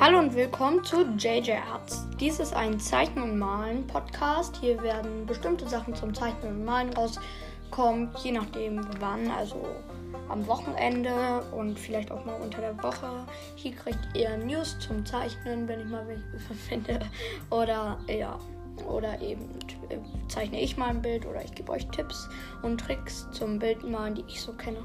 Hallo und willkommen zu JJ Arts. Dies ist ein Zeichnen und Malen Podcast. Hier werden bestimmte Sachen zum Zeichnen und Malen rauskommen, je nachdem wann, also am Wochenende und vielleicht auch mal unter der Woche. Hier kriegt ihr News zum Zeichnen, wenn ich mal welche finde. Oder ja, oder eben äh, zeichne ich mal ein Bild oder ich gebe euch Tipps und Tricks zum Bildmalen, die ich so kenne.